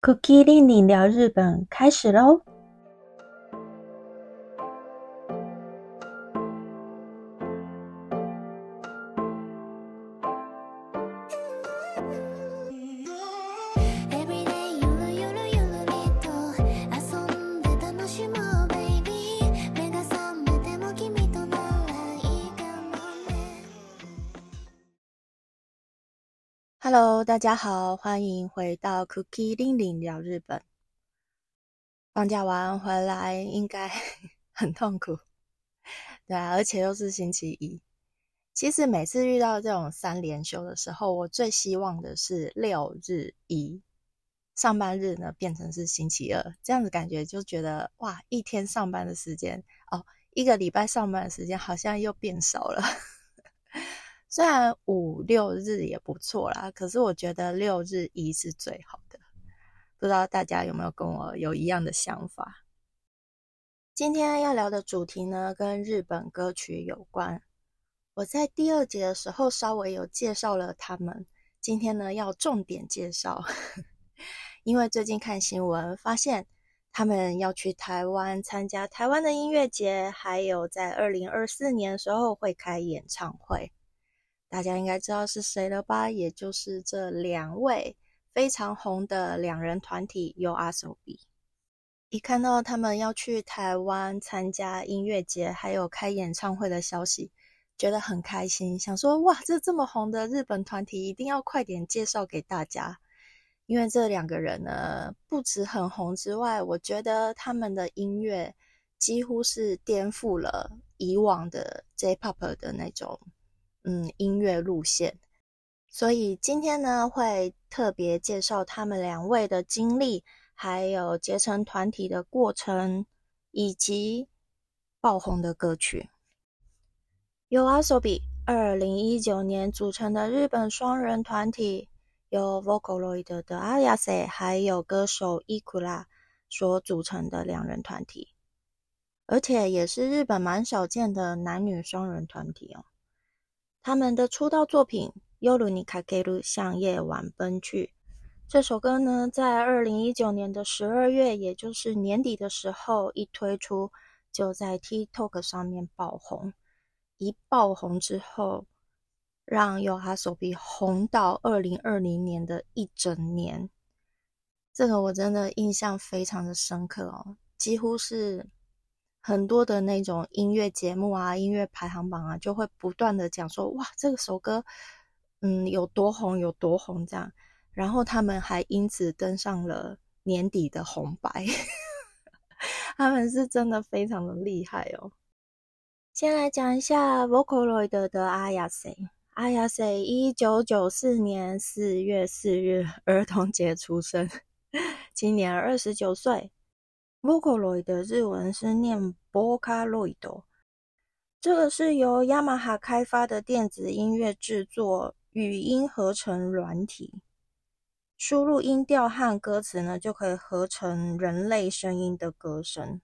Cookie 令你聊日本开始喽！Hello，大家好，欢迎回到 Cookie 令令聊日本。放假完回来应该 很痛苦，对啊，而且又是星期一。其实每次遇到这种三连休的时候，我最希望的是六日一上班日呢变成是星期二，这样子感觉就觉得哇，一天上班的时间哦，一个礼拜上班的时间好像又变少了。虽然五六日也不错啦，可是我觉得六日一是最好的。不知道大家有没有跟我有一样的想法？今天要聊的主题呢，跟日本歌曲有关。我在第二节的时候稍微有介绍了他们，今天呢要重点介绍，因为最近看新闻发现他们要去台湾参加台湾的音乐节，还有在二零二四年的时候会开演唱会。大家应该知道是谁了吧？也就是这两位非常红的两人团体 YOASOBI。一看到他们要去台湾参加音乐节，还有开演唱会的消息，觉得很开心，想说哇，这这么红的日本团体，一定要快点介绍给大家。因为这两个人呢，不止很红之外，我觉得他们的音乐几乎是颠覆了以往的 J-Pop 的那种。嗯，音乐路线，所以今天呢会特别介绍他们两位的经历，还有结成团体的过程，以及爆红的歌曲。YOASOBI 二零一九年组成的日本双人团体，由 Vocaloid 的 Ayase 还有歌手 Ikura 所组成的两人团体，而且也是日本蛮少见的男女双人团体哦。他们的出道作品《夜にかける向夜晚奔去》这首歌呢，在二零一九年的十二月，也就是年底的时候一推出，就在 TikTok 上面爆红。一爆红之后，让 YOASOBI 红到二零二零年的一整年。这个我真的印象非常的深刻哦，几乎是。 很多的那种音乐节目啊，音乐排行榜啊，就会不断的讲说，哇，这首歌，嗯，有多红，有多红这样。然后他们还因此登上了年底的红白，他们是真的非常的厉害哦。先来讲一下 Vocaloid 的阿亚 C，阿亚 C 一九九四年四月四日儿童节出生，今年二十九岁。Vocaloid 的日文是念 Vocaloid，这个是由雅马哈开发的电子音乐制作语音合成软体，输入音调和歌词呢，就可以合成人类声音的歌声，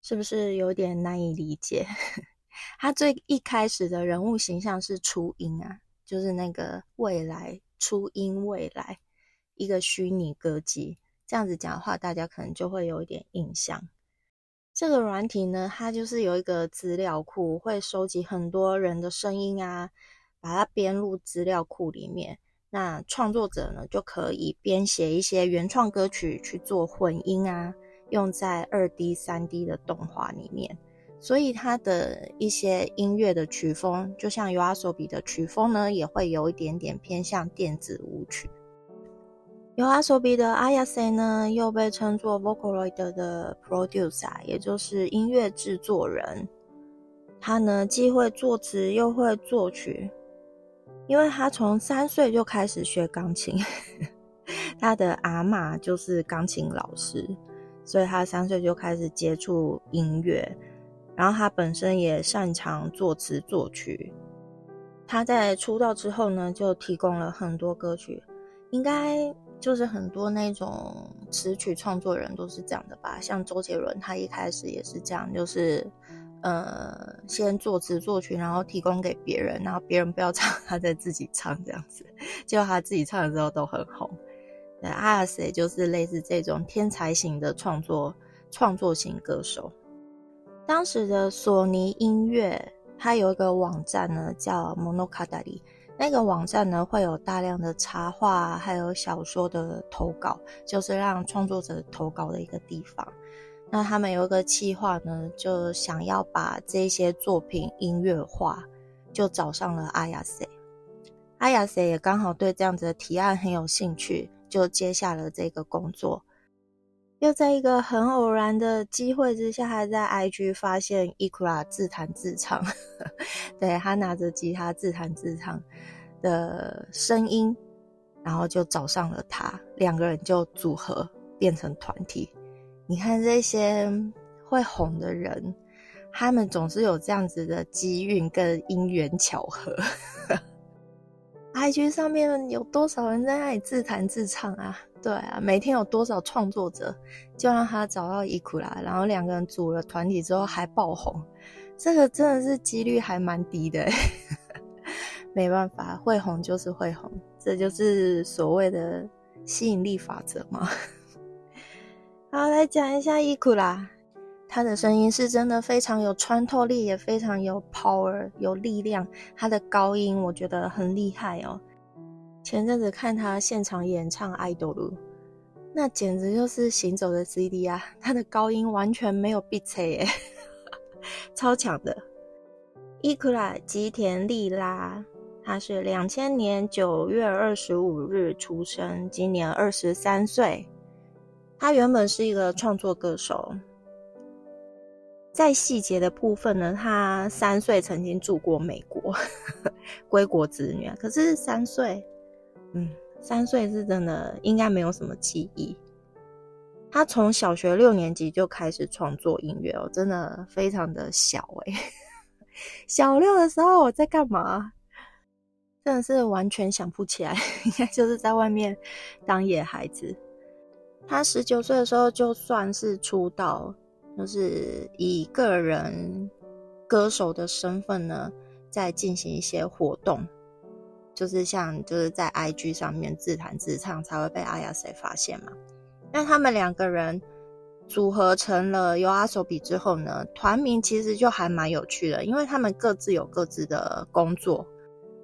是不是有点难以理解？它最一开始的人物形象是初音啊，就是那个未来初音未来一个虚拟歌姬。这样子讲的话，大家可能就会有一点印象。这个软体呢，它就是有一个资料库，会收集很多人的声音啊，把它编入资料库里面。那创作者呢，就可以编写一些原创歌曲去做混音啊，用在二 D、三 D 的动画里面。所以它的一些音乐的曲风，就像 YOASOBI 的曲风呢，也会有一点点偏向电子舞曲。YOASOBI 的 Ayase 呢，又被称作 Vocaloid 的 producer，也就是音乐制作人。他呢，既会作词又会作曲，因为他从三岁就开始学钢琴，他的阿妈就是钢琴老师，所以他三岁就开始接触音乐，然后他本身也擅长作词作曲。他在出道之后呢，就提供了很多歌曲，应该就是很多那种词曲创作人都是这样的吧？像周杰伦，他一开始也是这样，就是呃，先作词作曲，然后提供给别人，然后别人不要唱，他再自己唱这样子，结果他自己唱的时候都很红。对，阿瑟就是类似这种天才型的创作创作型歌手。当时的索尼音乐。它有一个网站呢，叫 Monokadari。那个网站呢，会有大量的插画，还有小说的投稿，就是让创作者投稿的一个地方。那他们有一个计划呢，就想要把这些作品音乐化，就找上了阿雅塞。阿雅塞也刚好对这样子的提案很有兴趣，就接下了这个工作。又在一个很偶然的机会之下，还在 IG 发现伊库拉自弹自唱，对他拿着吉他自弹自唱的声音，然后就找上了他，两个人就组合变成团体。你看这些会红的人，他们总是有这样子的机运跟因缘巧合。IG 上面有多少人在那里自弹自唱啊？对啊，每天有多少创作者，就让他找到伊库拉，然后两个人组了团体之后还爆红，这个真的是几率还蛮低的。没办法，会红就是会红，这就是所谓的吸引力法则嘛。好，来讲一下伊库拉，他的声音是真的非常有穿透力，也非常有 power，有力量。他的高音我觉得很厉害哦。前阵子看他现场演唱《爱豆路》，那简直就是行走的 CD 啊！他的高音完全没有闭塞耶，超强的。伊库拉吉田利拉，他是两千年九月二十五日出生，今年二十三岁。他原本是一个创作歌手，在细节的部分呢，他三岁曾经住过美国，归国子女。可是三岁。嗯，三岁是真的应该没有什么记忆。他从小学六年级就开始创作音乐哦，真的非常的小哎。小六的时候我在干嘛？真的是完全想不起来，应该就是在外面当野孩子。他十九岁的时候就算是出道，就是以个人歌手的身份呢，在进行一些活动。就是像就是在 IG 上面自弹自唱才会被阿亚塞发现嘛。那他们两个人组合成了有阿手比之后呢，团名其实就还蛮有趣的，因为他们各自有各自的工作，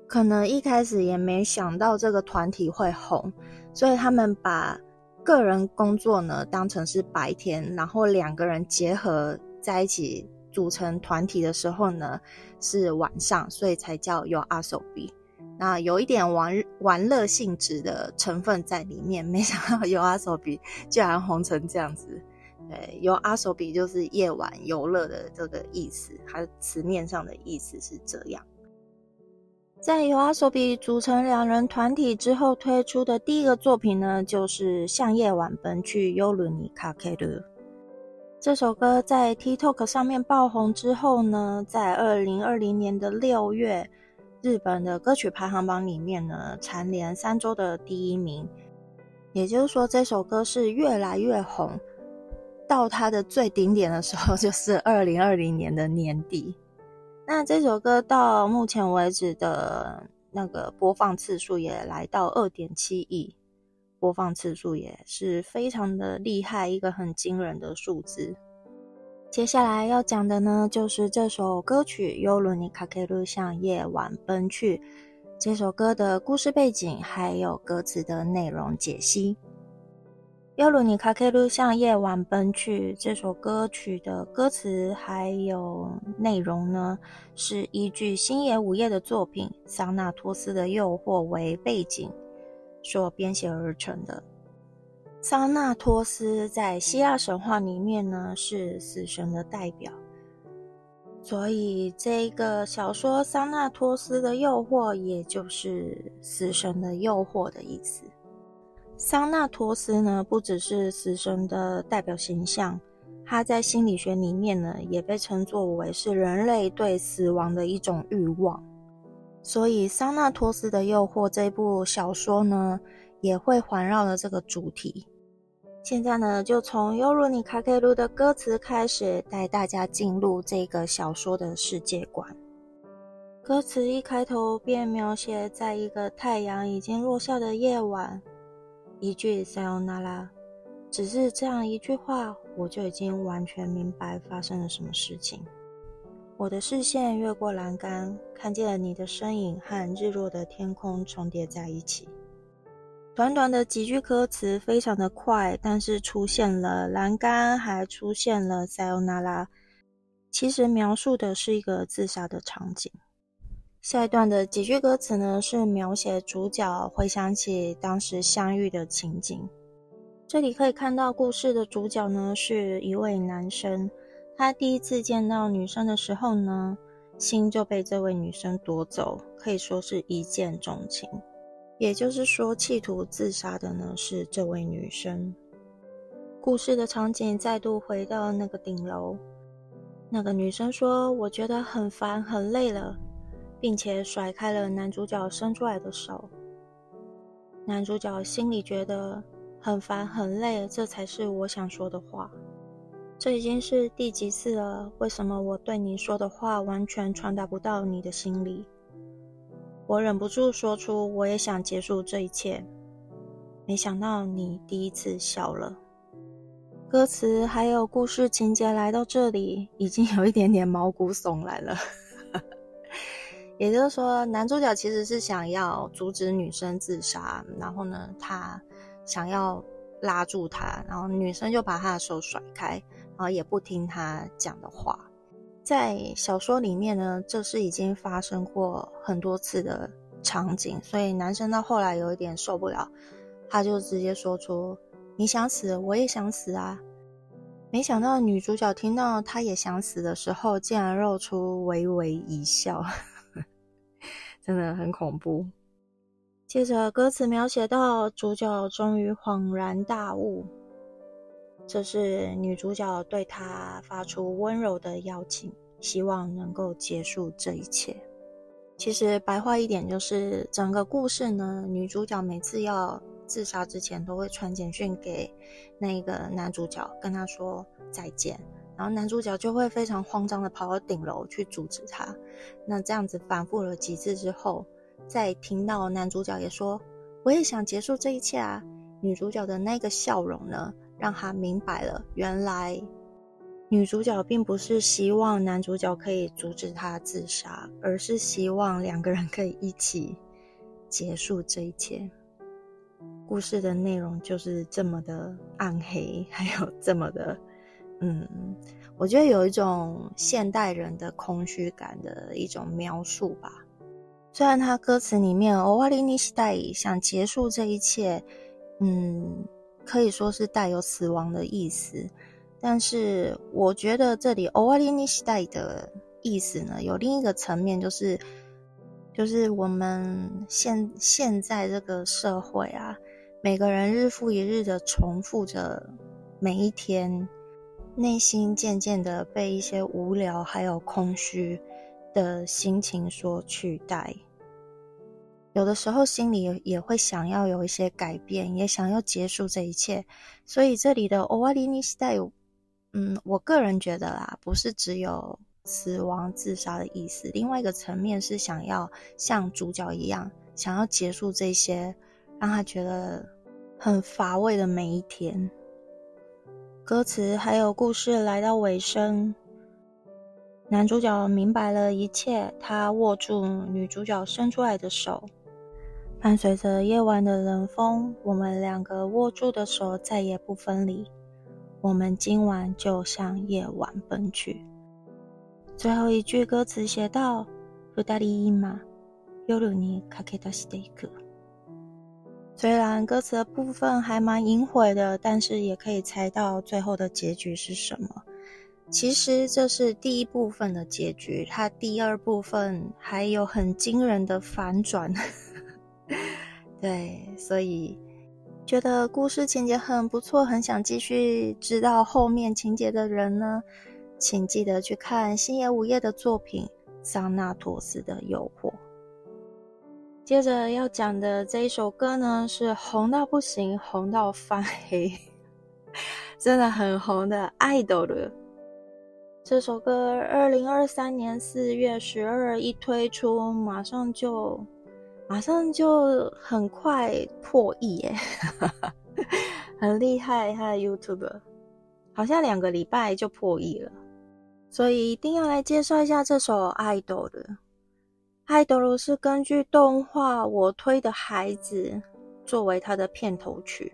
可能一开始也没想到这个团体会红，所以他们把个人工作呢当成是白天，然后两个人结合在一起组成团体的时候呢是晚上，所以才叫有阿手比。那有一点玩玩乐性质的成分在里面，没想到有阿手比居然红成这样子。对，有阿手比就是夜晚游乐的这个意思，它词面上的意思是这样。在有阿手比组成两人团体之后推出的第一个作品呢，就是《向夜晚奔去》尤伦尼卡 K 的这首歌，在 TikTok 上面爆红之后呢，在二零二零年的六月。日本的歌曲排行榜里面呢，蝉联三周的第一名，也就是说，这首歌是越来越红。到它的最顶点的时候，就是二零二零年的年底。那这首歌到目前为止的那个播放次数也来到二点七亿，播放次数也是非常的厉害，一个很惊人的数字。接下来要讲的呢，就是这首歌曲《尤鲁尼卡克鲁向夜晚奔去》这首歌的故事背景，还有歌词的内容解析。《尤鲁尼卡克鲁向夜晚奔去》这首歌曲的歌词还有内容呢，是依据星野午夜的作品《桑纳托斯的诱惑》为背景所编写而成的。桑纳托斯在希腊神话里面呢是死神的代表，所以这个小说《桑纳托斯的诱惑》也就是死神的诱惑的意思。桑纳托斯呢，不只是死神的代表形象，他在心理学里面呢，也被称作为是人类对死亡的一种欲望。所以，《桑纳托斯的诱惑》这部小说呢，也会环绕了这个主题。现在呢，就从《尤鲁尼卡克鲁》的歌词开始，带大家进入这个小说的世界观。歌词一开头便描写在一个太阳已经落下的夜晚，一句 “sayonara”，只是这样一句话，我就已经完全明白发生了什么事情。我的视线越过栏杆，看见了你的身影和日落的天空重叠在一起。短短的几句歌词，非常的快，但是出现了栏杆，还出现了塞欧娜拉其实描述的是一个自杀的场景。下一段的几句歌词呢，是描写主角回想起当时相遇的情景。这里可以看到，故事的主角呢是一位男生。他第一次见到女生的时候呢，心就被这位女生夺走，可以说是一见钟情。也就是说，企图自杀的呢是这位女生。故事的场景再度回到那个顶楼，那个女生说：“我觉得很烦，很累了，并且甩开了男主角伸出来的手。”男主角心里觉得很烦很累，这才是我想说的话。这已经是第几次了？为什么我对你说的话完全传达不到你的心里？我忍不住说出，我也想结束这一切。没想到你第一次笑了。歌词还有故事情节来到这里，已经有一点点毛骨悚然了。也就是说，男主角其实是想要阻止女生自杀，然后呢，他想要拉住她，然后女生就把他的手甩开。然后也不听他讲的话，在小说里面呢，这是已经发生过很多次的场景，所以男生到后来有一点受不了，他就直接说出：“你想死，我也想死啊！”没想到女主角听到他也想死的时候，竟然露出微微一笑，真的很恐怖。接着歌词描写到主角终于恍然大悟。这是女主角对他发出温柔的邀请，希望能够结束这一切。其实白话一点就是，整个故事呢，女主角每次要自杀之前，都会传简讯给那个男主角，跟他说再见。然后男主角就会非常慌张的跑到顶楼去阻止他。那这样子反复了几次之后，再听到男主角也说我也想结束这一切啊，女主角的那个笑容呢？让他明白了，原来女主角并不是希望男主角可以阻止她自杀，而是希望两个人可以一起结束这一切。故事的内容就是这么的暗黑，还有这么的……嗯，我觉得有一种现代人的空虚感的一种描述吧。虽然他歌词里面“欧瓦里尼西代”想结束这一切，嗯。可以说是带有死亡的意思，但是我觉得这里 o 瓦里尼时代的意思呢，有另一个层面，就是就是我们现现在这个社会啊，每个人日复一日的重复着每一天，内心渐渐的被一些无聊还有空虚的心情所取代。有的时候心里也会想要有一些改变，也想要结束这一切，所以这里的 o w a l i n i style，嗯，我个人觉得啦，不是只有死亡自杀的意思，另外一个层面是想要像主角一样，想要结束这些让他觉得很乏味的每一天。歌词还有故事来到尾声，男主角明白了一切，他握住女主角伸出来的手。伴随着夜晚的冷风，我们两个握住的手再也不分离。我们今晚就向夜晚奔去。最后一句歌词写道：“ふたり今夜にかけ出していく。”虽然歌词的部分还蛮隐晦的，但是也可以猜到最后的结局是什么。其实这是第一部分的结局，它第二部分还有很惊人的反转。 对，所以觉得故事情节很不错，很想继续知道后面情节的人呢，请记得去看星野午夜的作品《桑纳托斯的诱惑》。接着要讲的这一首歌呢，是红到不行，红到翻黑，真的很红的《idol》。这首歌二零二三年四月十二日一推出，马上就马上就很快破亿耶，很厉害！他的 YouTube 好像两个礼拜就破亿了，所以一定要来介绍一下这首《idol》的。《idol》是根据动画《我推的孩子》作为他的片头曲。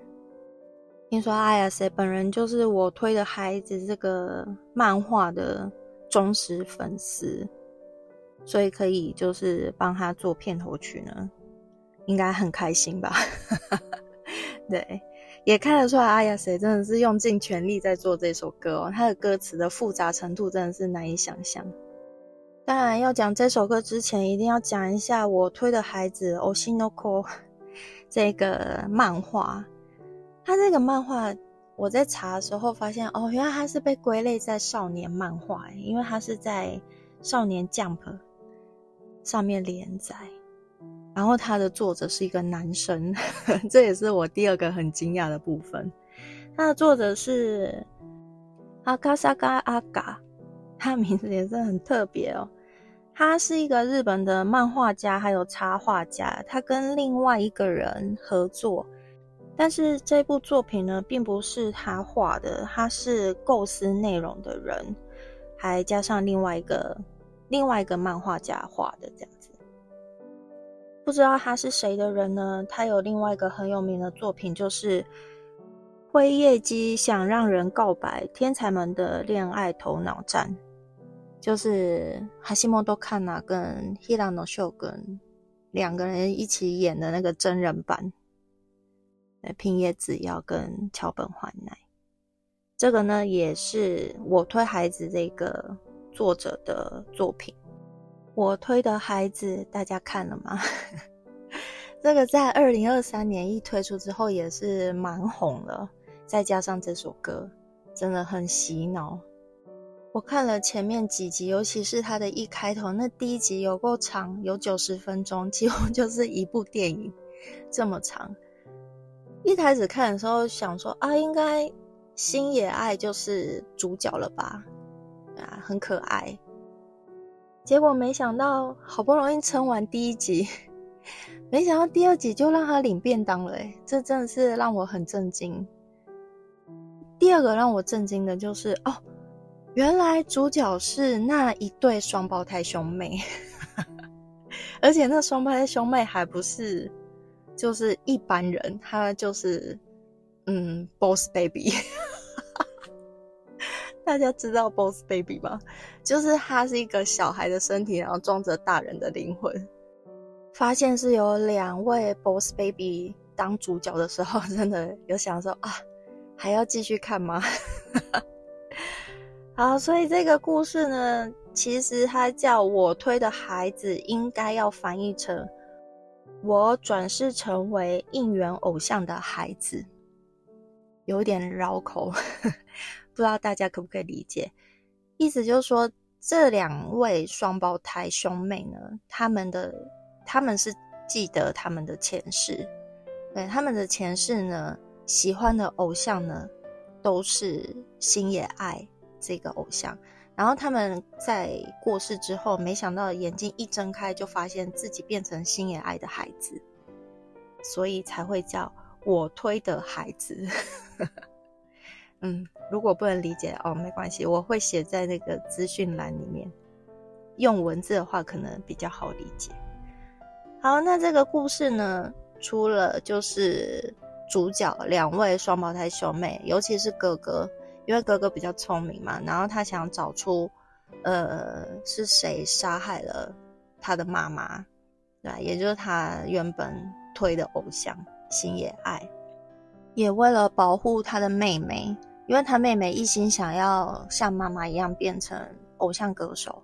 听说阿亚塞本人就是我推的孩子这个漫画的忠实粉丝，所以可以就是帮他做片头曲呢，应该很开心吧？对，也看得出来阿亚塞真的是用尽全力在做这首歌哦，他的歌词的复杂程度真的是难以想象。当然要讲这首歌之前，一定要讲一下我推的孩子《Oshinoko》这个漫画。他这个漫画，我在查的时候发现，哦，原来他是被归类在少年漫画，因为他是在少年 Jump 上面连载，然后他的作者是一个男生，这也是我第二个很惊讶的部分。他的作者是阿卡萨嘎阿嘎，他名字也是很特别哦。他是一个日本的漫画家，还有插画家，他跟另外一个人合作。但是这部作品呢，并不是他画的，他是构思内容的人，还加上另外一个另外一个漫画家画的这样子。不知道他是谁的人呢？他有另外一个很有名的作品，就是《灰夜姬想让人告白：天才们的恋爱头脑战》，就是哈西莫多看娜跟 Hirano 秀跟两个人一起演的那个真人版。平野紫耀跟桥本环奈，这个呢也是我推孩子这个作者的作品。我推的孩子，大家看了吗？这个在二零二三年一推出之后也是蛮红了，再加上这首歌，真的很洗脑。我看了前面几集，尤其是它的一开头，那第一集有够长，有九十分钟，几乎 就是一部电影这么长。一开始看的时候想说啊，应该星野爱就是主角了吧？啊，很可爱。结果没想到，好不容易撑完第一集，没想到第二集就让他领便当了，哎，这真的是让我很震惊。第二个让我震惊的就是哦，原来主角是那一对双胞胎兄妹，而且那双胞胎兄妹还不是。就是一般人，他就是嗯，Boss Baby，大家知道 Boss Baby 吗？就是他是一个小孩的身体，然后装着大人的灵魂。发现是有两位 Boss Baby 当主角的时候，真的有想说啊，还要继续看吗？好，所以这个故事呢，其实它叫我推的孩子，应该要翻译成。我转世成为应援偶像的孩子，有点绕口，不知道大家可不可以理解？意思就是说，这两位双胞胎兄妹呢，他们的他们是记得他们的前世，对他们的前世呢，喜欢的偶像呢，都是星野爱这个偶像。然后他们在过世之后，没想到眼睛一睁开，就发现自己变成星野爱的孩子，所以才会叫我推的孩子。嗯，如果不能理解哦，没关系，我会写在那个资讯栏里面，用文字的话可能比较好理解。好，那这个故事呢，除了就是主角两位双胞胎兄妹，尤其是哥哥。因为哥哥比较聪明嘛，然后他想找出，呃，是谁杀害了他的妈妈，对也就是他原本推的偶像星野爱，也为了保护他的妹妹，因为他妹妹一心想要像妈妈一样变成偶像歌手，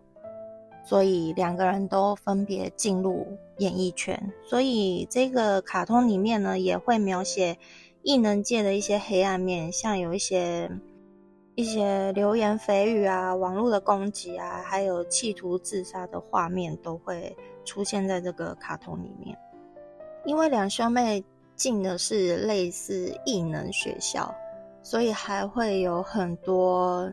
所以两个人都分别进入演艺圈。所以这个卡通里面呢，也会描写。异能界的一些黑暗面，像有一些一些流言蜚语啊、网络的攻击啊，还有企图自杀的画面都会出现在这个卡通里面。因为两兄妹进的是类似异能学校，所以还会有很多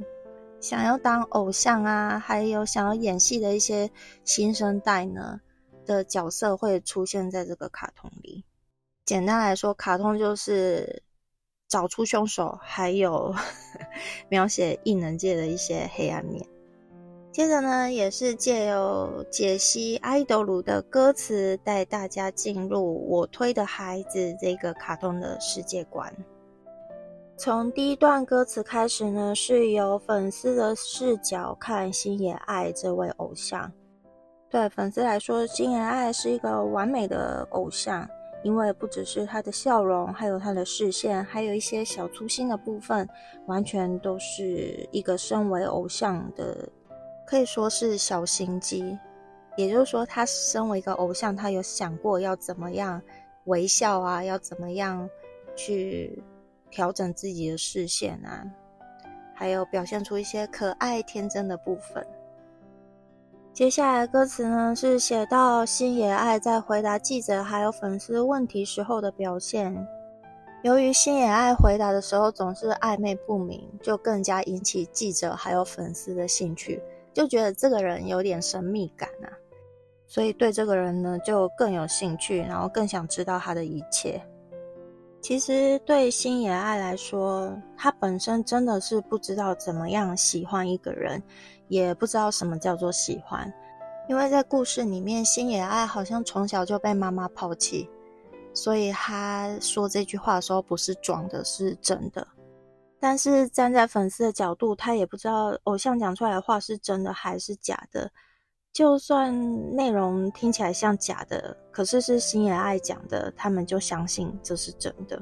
想要当偶像啊，还有想要演戏的一些新生代呢的角色会出现在这个卡通里。简单来说，卡通就是找出凶手，还有 描写异能界的一些黑暗面。接着呢，也是借由解析《爱豆鲁》的歌词，带大家进入我推的孩子这个卡通的世界观。从第一段歌词开始呢，是由粉丝的视角看星野爱这位偶像。对粉丝来说，星野爱是一个完美的偶像。因为不只是他的笑容，还有他的视线，还有一些小粗心的部分，完全都是一个身为偶像的，可以说是小心机。也就是说，他身为一个偶像，他有想过要怎么样微笑啊，要怎么样去调整自己的视线啊，还有表现出一些可爱天真的部分。接下来歌词呢是写到星野爱在回答记者还有粉丝问题时候的表现。由于星野爱回答的时候总是暧昧不明，就更加引起记者还有粉丝的兴趣，就觉得这个人有点神秘感啊，所以对这个人呢就更有兴趣，然后更想知道他的一切。其实对星野爱来说，他本身真的是不知道怎么样喜欢一个人。也不知道什么叫做喜欢，因为在故事里面，星野爱好像从小就被妈妈抛弃，所以他说这句话的时候不是装的，是真的。但是站在粉丝的角度，他也不知道偶像讲出来的话是真的还是假的。就算内容听起来像假的，可是是星野爱讲的，他们就相信这是真的。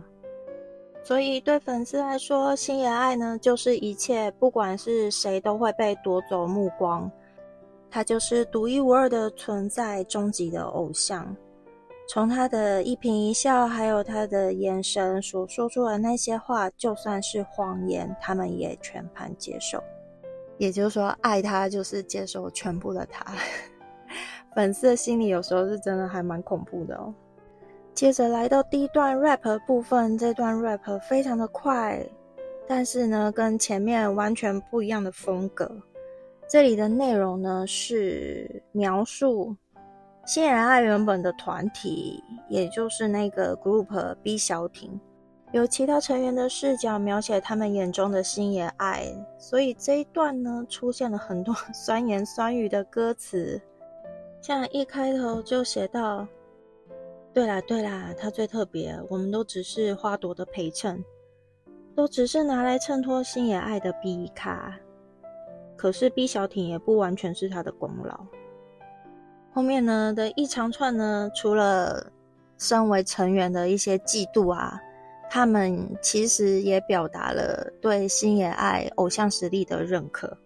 所以，对粉丝来说，星野爱呢，就是一切，不管是谁都会被夺走目光。他就是独一无二的存在，终极的偶像。从他的一颦一笑，还有他的眼神所说出的那些话，就算是谎言，他们也全盘接受。也就是说，爱他就是接受全部的他。粉丝的心里有时候是真的还蛮恐怖的哦。接着来到第一段 rap 部分，这段 rap 非常的快，但是呢，跟前面完全不一样的风格。这里的内容呢是描述新野爱原本的团体，也就是那个 group B 小艇，有其他成员的视角描写他们眼中的星野爱，所以这一段呢出现了很多 酸言酸语的歌词，像一开头就写到。对啦对啦，他最特别，我们都只是花朵的陪衬，都只是拿来衬托星野爱的 B 卡。可是 B 小艇也不完全是他的功劳。后面呢的一长串呢，除了身为成员的一些嫉妒啊，他们其实也表达了对星野爱偶像实力的认可。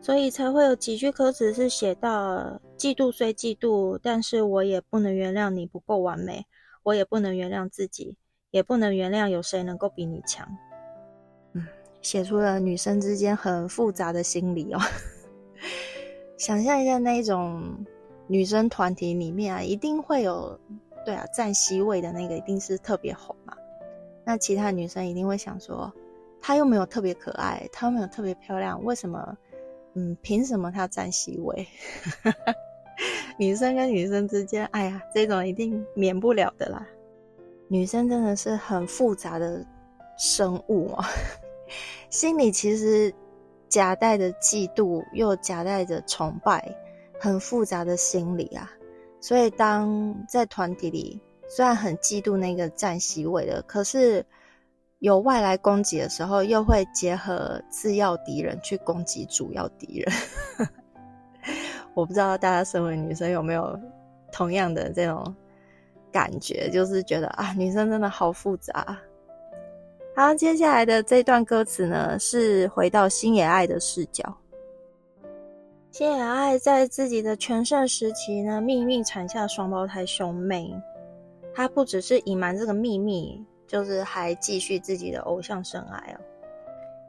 所以才会有几句歌词是写到：嫉妒虽嫉妒，但是我也不能原谅你不够完美，我也不能原谅自己，也不能原谅有谁能够比你强。嗯，写出了女生之间很复杂的心理哦。想象一下那种女生团体里面啊，一定会有对啊占 C 位的那个，一定是特别红嘛。那其他女生一定会想说，她又没有特别可爱，她又没有特别漂亮，为什么？嗯，凭什么她占 C 位？女生跟女生之间，哎呀，这种一定免不了的啦。女生真的是很复杂的生物啊，心里其实夹带着嫉妒，又夹带着崇拜，很复杂的心理啊。所以当在团体里，虽然很嫉妒那个占席位的，可是。有外来攻击的时候，又会结合次要敌人去攻击主要敌人。我不知道大家身为女生有没有同样的这种感觉，就是觉得啊，女生真的好复杂。好，接下来的这段歌词呢，是回到星野爱的视角。星野爱在自己的全盛时期呢，命运产下双胞胎兄妹。他不只是隐瞒这个秘密。就是还继续自己的偶像生涯哦。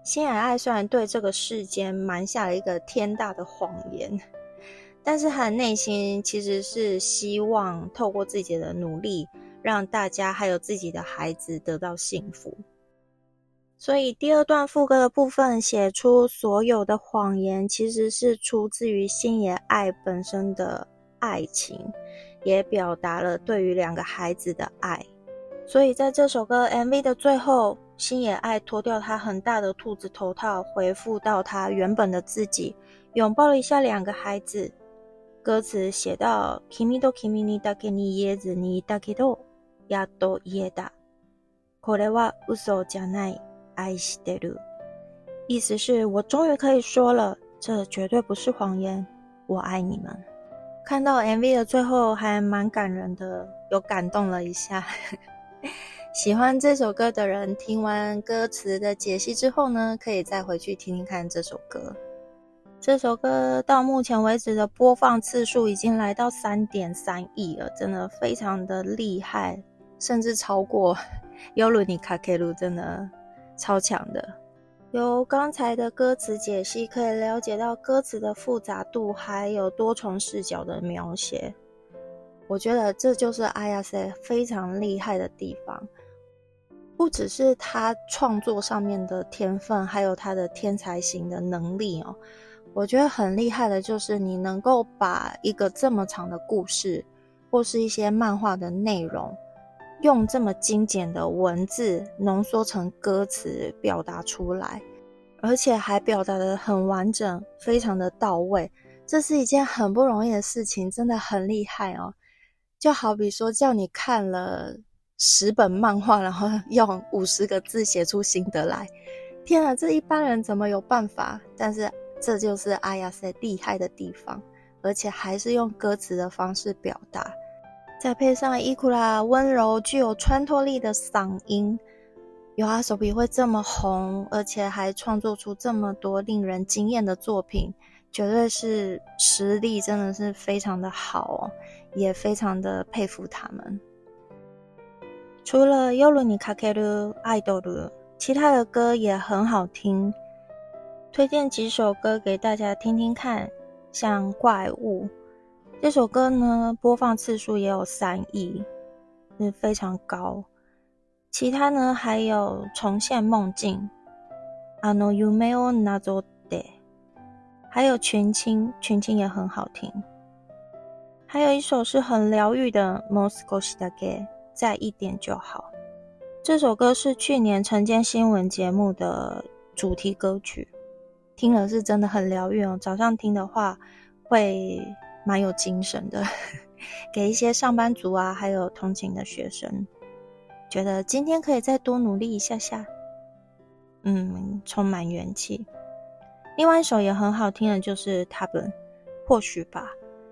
星野爱虽然对这个世间瞒下了一个天大的谎言，但是他的内心其实是希望透过自己的努力，让大家还有自己的孩子得到幸福。所以第二段副歌的部分写出所有的谎言，其实是出自于星野爱本身的爱情，也表达了对于两个孩子的爱。所以在这首歌 MV 的最后。星野爱脱掉他很大的兔子头套，回复到他原本的自己，拥抱了一下两个孩子。歌词写到：“Kimi do kimi ni dake ni yezu ni dake do yado yeda kore wa uso janai ai shiteru。”意思是我终于可以说了，这绝对不是谎言，我爱你们。看到 MV 的最后还蛮感人的，有感动了一下。喜欢这首歌的人，听完歌词的解析之后呢，可以再回去听听看这首歌。这首歌到目前为止的播放次数已经来到三点三亿了，真的非常的厉害，甚至超过 《尤鲁尼卡 K 鲁》，真的超强的。由刚才的歌词解析可以了解到歌词的复杂度，还有多重视角的描写。我觉得这就是阿亚塞非常厉害的地方。不只是他创作上面的天分，还有他的天才型的能力哦。我觉得很厉害的就是你能够把一个这么长的故事，或是一些漫画的内容，用这么精简的文字浓缩成歌词表达出来，而且还表达的很完整，非常的到位。这是一件很不容易的事情，真的很厉害哦。就好比说叫你看了。十本漫画，然后 用五十个字写出心得来，天啊，这一般人怎么有办法？但是这就是阿亚塞厉害的地方，而且还是用歌词的方式表达，再配上伊库拉温柔、具有穿透力的嗓音，有阿手比会这么红，而且还创作出这么多令人惊艳的作品，绝对是实力真的是非常的好哦，也非常的佩服他们。除了《尤鲁尼卡克鲁爱豆鲁》，其他的歌也很好听，推荐几首歌给大家听听看。像《怪物》这首歌呢，播放次数也有三亿，是非常高。其他呢，还有《重现梦境》，Ano Umeo Nazo De，还有《群青》，《群青》也很好听。还有一首是很疗愈的《Moscow Stage》。再一点就好。这首歌是去年晨间新闻节目的主题歌曲，听了是真的很疗愈哦。早上听的话会蛮有精神的，给一些上班族啊，还有通勤的学生，觉得今天可以再多努力一下下，嗯，充满元气。另外一首也很好听的，就是《他们或许吧》。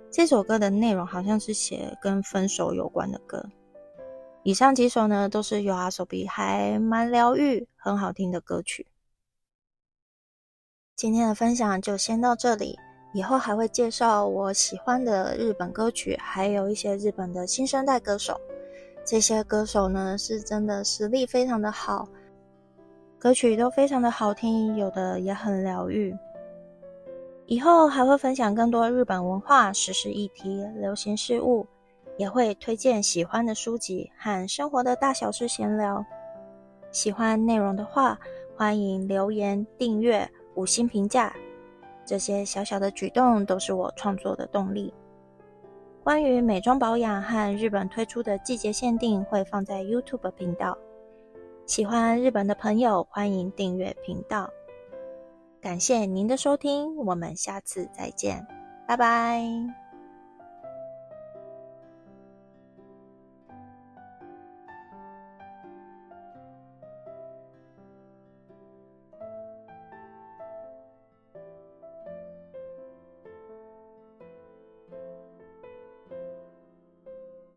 这首歌的内容好像是写跟分手有关的歌。以上几首呢，都是有阿手比还蛮疗愈、很好听的歌曲。今天的分享就先到这里，以后还会介绍我喜欢的日本歌曲，还有一些日本的新生代歌手。这些歌手呢，是真的实力非常的好，歌曲都非常的好听，有的也很疗愈。以后还会分享更多日本文化、时事议题、流行事物。也会推荐喜欢的书籍和生活的大小事闲聊。喜欢内容的话，欢迎留言、订阅、五星评价。这些小小的举动都是我创作的动力。关于美妆保养和日本推出的季节限定，会放在 YouTube 频道。喜欢日本的朋友，欢迎订阅频道。感谢您的收听，我们下次再见，拜拜。